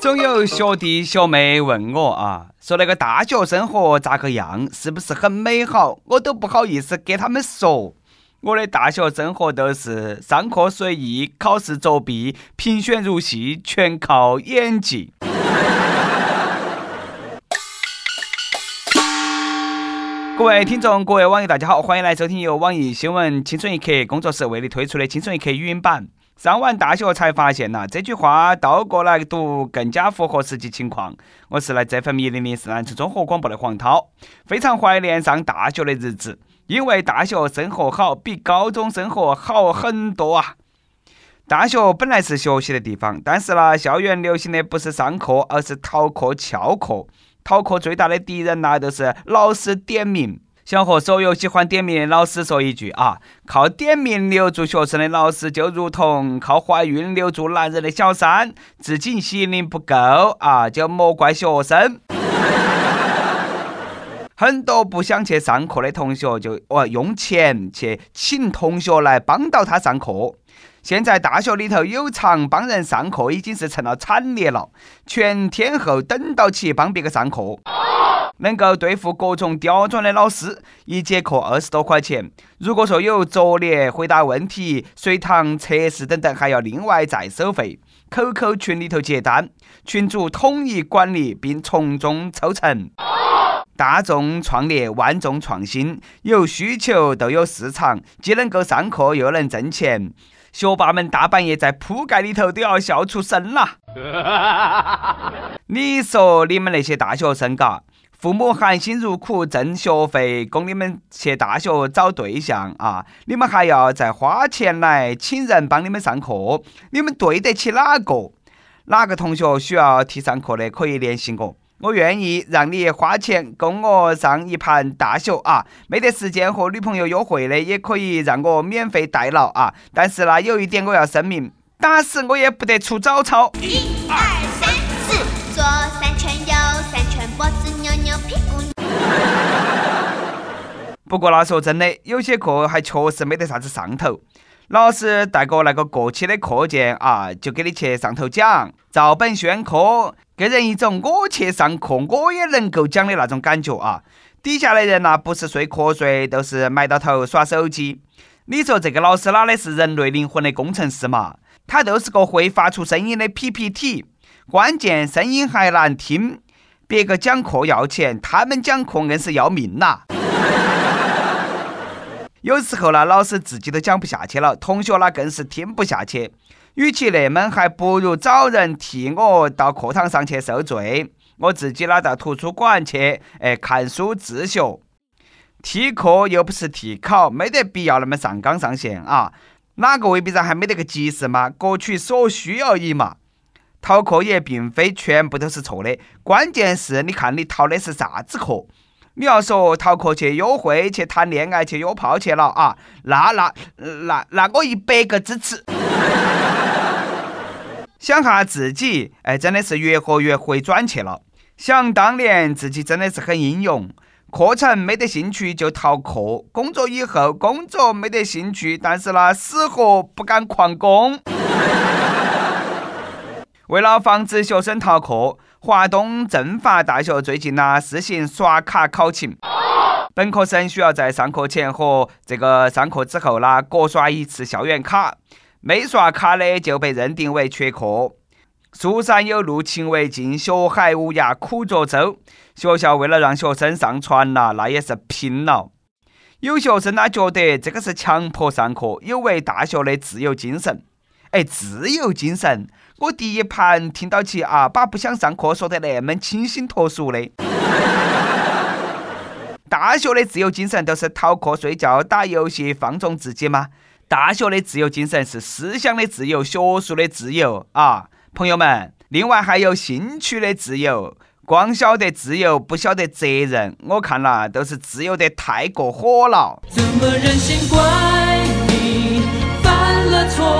总有学弟学妹问我啊，说那个大学生活咋个样，是不是很美好？我都不好意思给他们说。我的大学生活都是上课随意，考试作弊，评选入戏全靠演技。各位听众，各位网友，大家好，欢迎来收听由网易新闻青春一刻工作室为你推出的青春一刻语音版。上完大学才发现呐，这句话倒过来读更加符合实际情况。我是来自 FM 一零零四南城综合广播的黄涛，非常怀念上大学的日子，因为大学生活好，比高中生活好很多啊。大学本来是学习的地方，但是呢，校园流行的不是上课，而是逃课、翘课。逃课最大的敌人呐，就是老师点名。想和所有喜欢点名的老师说一句啊，靠点名留住学生的老师，就如同靠怀孕留住男人的小三，自己吸引力不够啊，就莫怪学生。很多不想去上课的同学，就哦用钱去请同学来帮到他上课。现在大学里头有偿帮人上课，已经是成了惨烈了，全天候等到起帮别个上课。能够对付各种刁钻的老师，一节课二十多块钱。如果说有作业、回答问题、随堂测试等等，还要另外再收费。QQ 群里头接单，群主统一管理并从中抽成。大众创业，万众创新，有需求都有市场，既能够上课又能挣钱。学霸们大半夜在铺盖里头都要笑出声了。你说你们那些大学生嘎？父母含辛茹苦挣学费供你们去大学找对象啊！你们还要再花钱来请人帮你们上课，你们对得起哪个？哪个同学需要替上课的可以联系我，我愿意让你花钱供我上一盘大学啊！没得时间和女朋友约会的也可以让我免费代劳啊！但是呢，有一点我要声明，打死我也不得出早操。一二三四，左不过那说真的，有些课还确实没得啥子上头。老师带个那个过期的课件啊，就给你去上头讲，照本宣科，给人一种我去上课我也能够讲的那种感觉啊。底下的人呐，不是睡瞌睡，都是埋到头耍手机。你说这个老师哪里是人类灵魂的工程师嘛？他就是个会发出声音的 PPT，关键声音还难听。别个讲课要钱，他们讲课硬是要命呐！有时候呢，老师自己都讲不下去了，同学呢更是听不下去。与其那么，还不如找人替我到课堂上去受罪，我自己呢到图书馆去，哎，看书自学。替课又不是替考，没得必要那么上纲上线啊！哪个未必然还没得个急事嘛？各取所需而已嘛。逃课也并非全部都是错的，关键是你看你逃的是啥子课。你要说逃课去约会、去谈恋爱、去约炮去了啊，那那那那我一百个支持。想下自己，哎，真的是越活越会转去了。想当年自己真的是很英勇，课程没得兴趣就逃课，工作以后工作没得兴趣，但是呢死活不敢旷工。为了防止学生逃课，华东政法大学最近呢试行刷卡考勤。本科生需要在上课前和这个上课之后呢各刷一次校园卡，没刷卡的就被认定为缺课。书山有路勤为径，学海无涯苦作舟。学校为了让学生上船呐，那也是拼了。有学生呢觉得这个是强迫上课，有违大学的自由精神。哎，自由精神。我第一盘听到起啊，把不想上课说得那么清新脱俗的。大学的自由精神都是逃课、睡觉、打游戏、放纵自己吗？大学的自由精神是思想的自由、学术的自由啊，朋友们。另外还有兴趣的自由，光晓得自由不晓得责任，我看了都是自由得太过火了。怎么忍心怪你犯了错？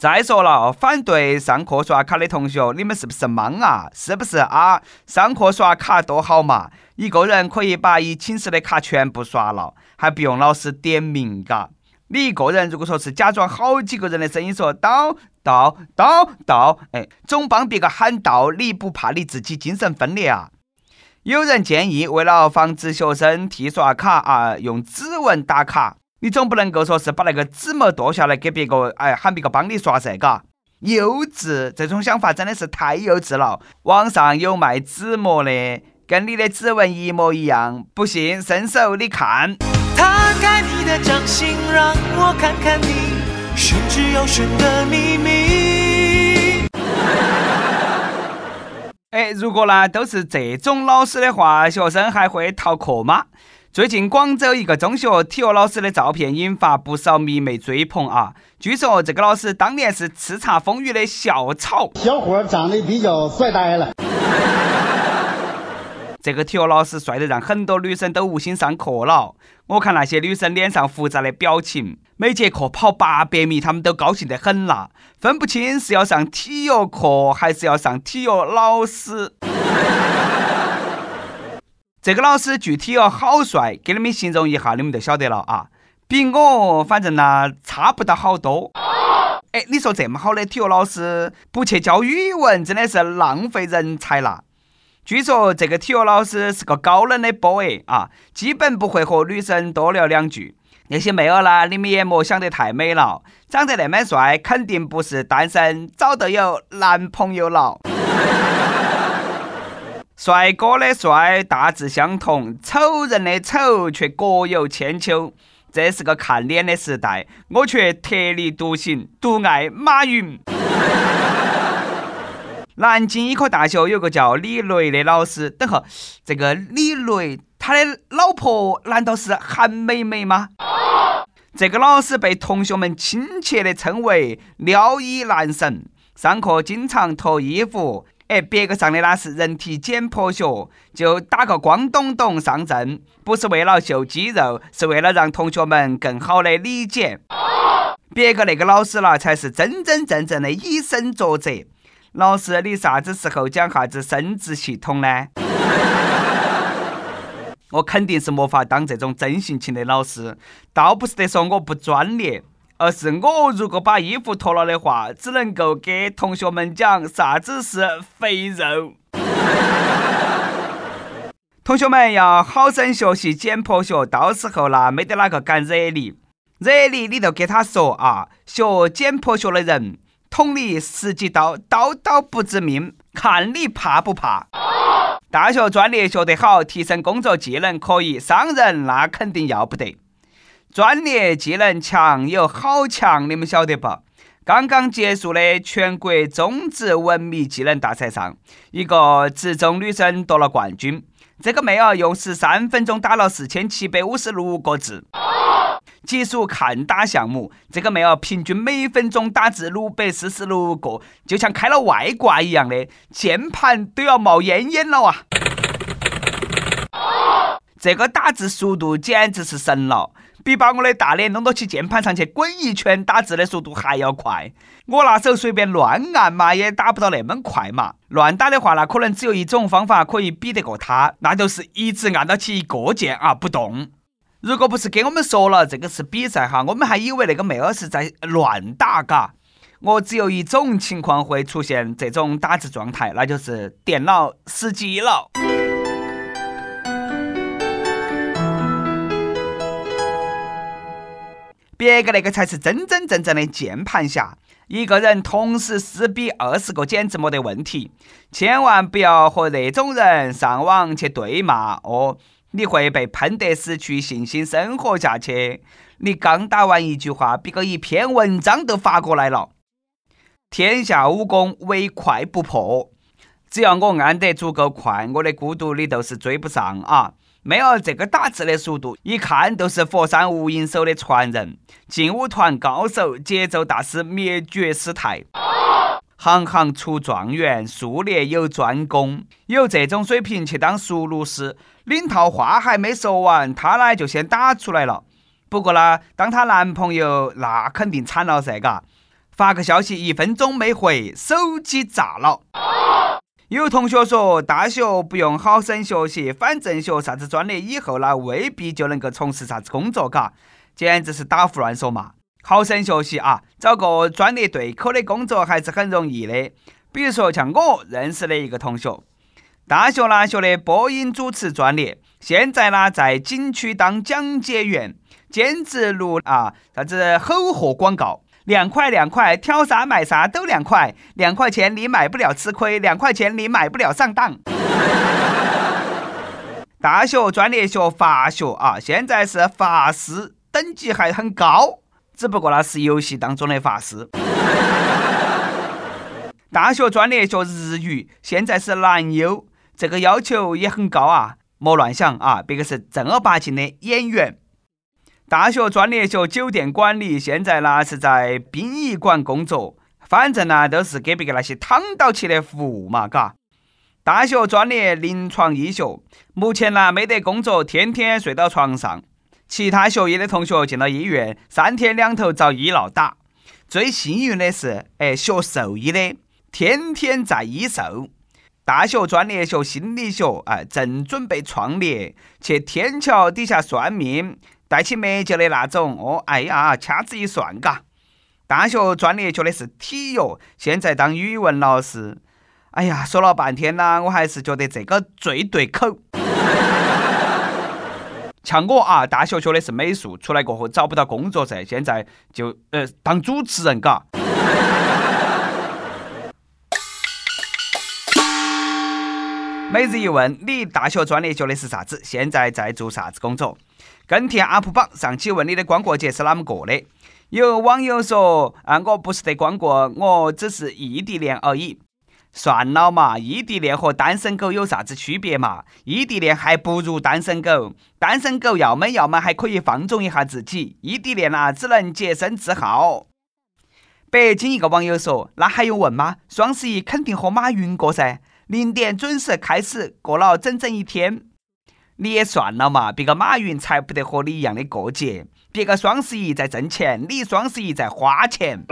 再说了，反对上课刷卡的同学，你们是不是懵啊？是不是啊？上课刷卡多好嘛，一个人可以把一寝室的卡全部刷了，还不用老师点名，嘎。你一个人如果说是假装好几个人的声音说到到到到，哎，总帮别个喊到，你不怕你自己精神分裂啊？有人建议，为了防止学生替刷卡啊，用指纹打卡，你总不能够说是把那个纸模剁下来给别个，哎，喊别个帮你刷噻，嘎？幼稚，这种想法真的是太幼稚了。网上有卖纸模的，跟你的指纹一模一样，不信伸手你看。摊开你的掌心，让我看看你玄之又玄的秘密。哎，如果呢都是这种老师的话，学生还会逃课吗？最近广州一个中学体育老师的照片引发不少迷妹追捧啊！据说这个老师当年是叱咤风云的校草，小伙长得比较帅呆了。这个体育老师帅得让很多女生都无心上课了。我看那些女生脸上复杂的表情，每节课跑八百米，她们都高兴得很啦，分不清是要上体育课还是要上体育老师。这个老师具体要好帅，给你们形容一下，你们就晓得了啊。比我反正呢差不到好多。哎，你说这么好的体育老师不去教语文，真的是浪费人才了。据说这个体育老师是个高冷的 boy 啊，基本不会和女生多聊两句。那些妹儿啦，你们也莫想得太美了，长得那么帅，肯定不是单身，早都有男朋友了。帅哥的帅大致相同，丑人的丑却各有千秋。这是个看脸的时代，我却特立独行，独爱马云。南京医科大学有个叫李雷的老师，等会这个李雷他的老婆难道是韩美美吗？这个老师被同学们亲切地称为“撩衣男神”，上课经常脱衣服。哎，别个上的那是人体解剖学，就打个光咚咚上阵，不是为了秀肌肉，是为了让同学们更好的理解。别个那个老师啦，才是真真正正的以身作则。老师，你啥子时候讲啥子生殖系统呢？我肯定是没法当这种真性情的老师，倒不是得说我不专业。而是我如果把衣服脱了的话，只能够给同学们讲啥子是肥肉。同学们要好生学习解剖学，到时候啦，没得哪个敢惹你。惹你，你就给他说啊，学解剖学的人捅你十几刀，刀刀不致命，看你怕不怕。大学专业学得好，提升工作技能可以，伤人那肯定要不得。专业技能强有好强，你们晓得不？刚刚结束的全国中职文秘技能大赛上，一个职中女生夺了冠军。这个妹儿用十三分钟打了四千七百五十六个字，技术看打项目。这个妹儿平均每分钟打字六百四十六个，就像开了外挂一样的，键盘都要冒烟烟了啊！这个打字速度简直是神了。比把我的大脸弄到起键盘上去滚一圈打字的速度还要快，我拿手随便乱按嘛，也打不到那么快嘛。乱打的话，那可能只有一种方法可以比得过他，那就是一直按到起一个键啊不动。如果不是给我们说了这个是比赛哈，我们还以为那个妹儿是在乱打嘎。我只有一种情况会出现这种打字状态，那就是电脑死机了。别个那个才是真真正正的键盘侠，一个人同时撕比二十个简直没得问题。千万不要和那种人上网去对骂哦，你会被喷得失去信心，生活下去。你刚打完一句话，别个一篇文章都发过来了。天下武功，唯快不破。只要我按得足够快，我的孤独你都是追不上啊。没有这个打字的速度，一看都是佛山无影手的传人，劲舞团高手，节奏大师，灭绝师太。行行出状元，术业有专攻，有这种水平去当熟路师，领套话还没说完，他呢就先打出来了。不过呢，当她男朋友那肯定惨了噻，嘎，发个消息一分钟没回，手机炸了。有同学说，大学不用好生学习，反正学啥子专业以后呢，未必就能够从事啥子工作，嘎，简直是打胡乱说嘛！好生学习啊，找个专业对口的工作还是很容易的。比如说像我认识的一个同学，大学呢学的播音主持专业，现在呢在景区当讲解员，兼职录啊啥子吼货广告。两块两块，挑啥买啥都两块，两块钱你买不了吃亏，两块钱你买不了上当。大学专业学法学啊，现在是法师，等级还很高，只不过那是游戏当中的法师。大学专业学日语，现在是男优，这个要求也很高啊，莫乱想啊，别个是正儿八经的演员。大学专业学酒店管理，现在呢是在殡仪馆工作，反正呢都是给别个那些躺到起的服务嘛，嘎。大学专业临床医学，目前呢没得工作，天天睡到床上。其他学医的同学进了医院，三天两头遭医闹打。最幸运的是，哎，学兽医的天天在医兽。大学专业学心理学，哎，正准备创业，去天桥底下算命。戴起墨镜的那种哦，哎呀，掐指一算，嘎。大学专业学的是体育，现在当语文老师。哎呀，说了半天呢，我还是觉得这个最对口。像我啊，大学学的是美术，出来过后找不到工作噻，现在就呃当主持人，嘎。每日一问：你大学专业学的是啥子？现在在做啥子工作？跟帖 UP 榜上期问你的光棍节是哪么过的？有网友说：“啊，我不是得光棍，我只是异地恋而已。”算了嘛，异地恋和单身狗有啥子区别嘛？异地恋还不如单身狗，单身狗要么要么还可以放纵一下自己，异地恋啊只能洁身自好。北京一个网友说：“那还用问吗？双十一肯定和马云过噻。”零点准时开始，过了整整一天，你也算了嘛！别个马云才不得和你一样的过节，别个双十一在挣钱，你双十一在花钱。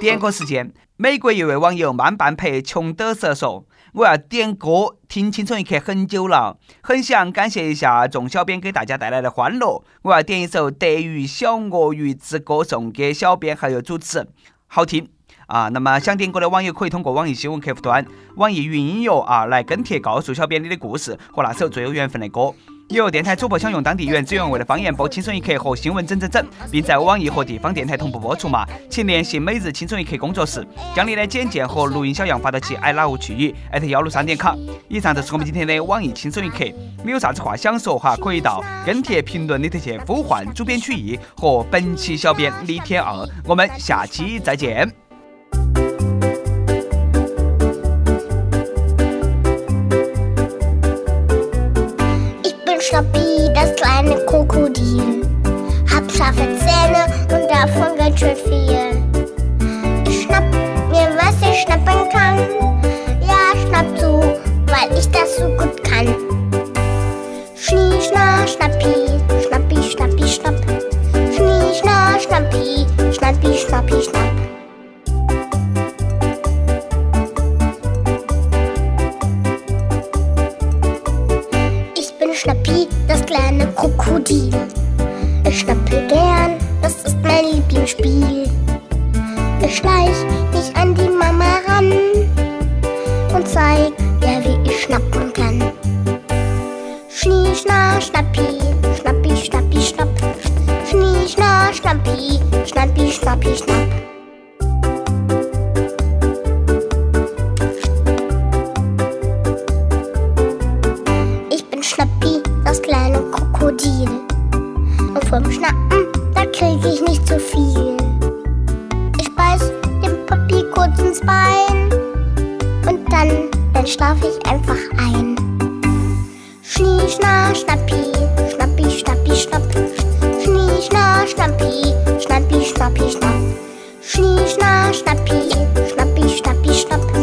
点歌时间，美国一位网友慢半拍穷得瑟说：“我要点歌，听青春一刻很久了，很想感谢一下众小编给大家带来的欢乐。我要点一首《德语小鳄鱼之歌》送给小编还有主持，好听。”啊，那么想点歌的网友可以通过网易新闻客户端、网易云音乐啊来跟帖，告诉小编你的故事和那首最有缘分的歌。有电台主播想用当地原汁原味的方言播《青春一刻》和新闻整整整，并在网易和地方电台同步播出嘛？请联系每日青春一刻工作室，将你的简介和录音小样发到其 i love 去语幺六三点 com。以上就是我们今天的网易青春一刻。你有啥子话想说哈？可以到跟帖评论里头去呼唤主编曲艺和本期小编李天二。我们下期再见。Trophy. Lieblingsspiel. Ich schleich mich an die Mama ran und zeig ihr, wie ich schnappen kann. Schnie, schna, schnappi, schnappi, schnappi, schnapp. Schnie, schna, schnappi, schnappi, schnappi, schnapp. Ich bin Schnappi, das kleine Krokodil. Und vom Schnappen, krieg ich nicht zu viel. Ich beiß dem Papi kurz ins Bein und dann, dann schlaf ich einfach ein. Schnie, schna, schnappi, schnappi, schnappi, schnapp. Schnie, schna, schnappi, schnappi, schnappi, schnapp. Schnie, schna, schnappi, schnappi, schnappi, schnapp.